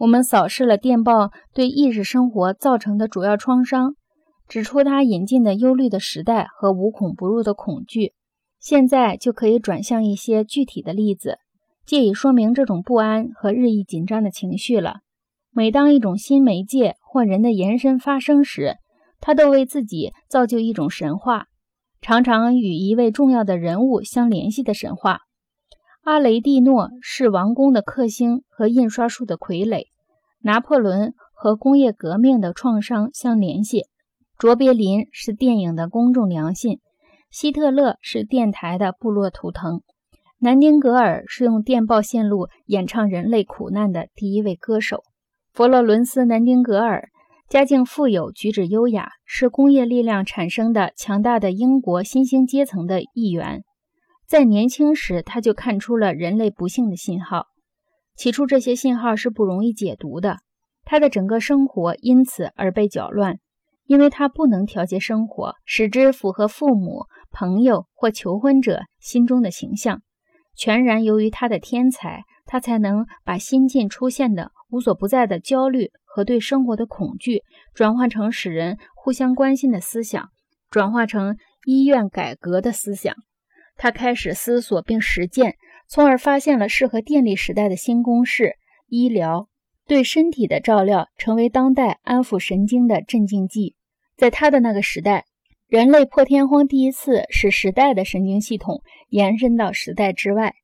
我们扫视了电报对意识生活造成的主要创伤，指出它引进的忧虑的时代和无孔不入的恐惧。现在就可以转向一些具体的例子，借以说明这种不安和日益紧张的情绪了。每当一种新媒介或人的延伸发生时，他都为自己造就一种神话，常常与一位重要的人物相联系的神话。阿雷蒂诺是王宫的克星和印刷术的傀儡，拿破仑和工业革命的创伤相联系，卓别林是电影的公众良心。希特勒是电台的部落图腾，南丁格尔是用电报线路演唱人类苦难的第一位歌手。佛罗伦斯·南丁格尔家境富有，举止优雅，是工业力量产生的强大的英国新兴阶层的一员。在年轻时，他就看出了人类不幸的信号。起初，这些信号是不容易解读的，他的整个生活因此而被搅乱。因为他不能调节生活，使之符合父母、朋友或求婚者心中的形象。全然由于他的天才，他才能把新近出现的无所不在的焦虑和对生活的恐惧，转化成使人互相关心的思想，转化成医院改革的思想。他开始思索并实践，从而发现了适合电力时代的新公式：医疗对身体的照料成为当代安抚神经的镇静剂。在他的那个时代，人类破天荒第一次使时代的神经系统延伸到时代之外。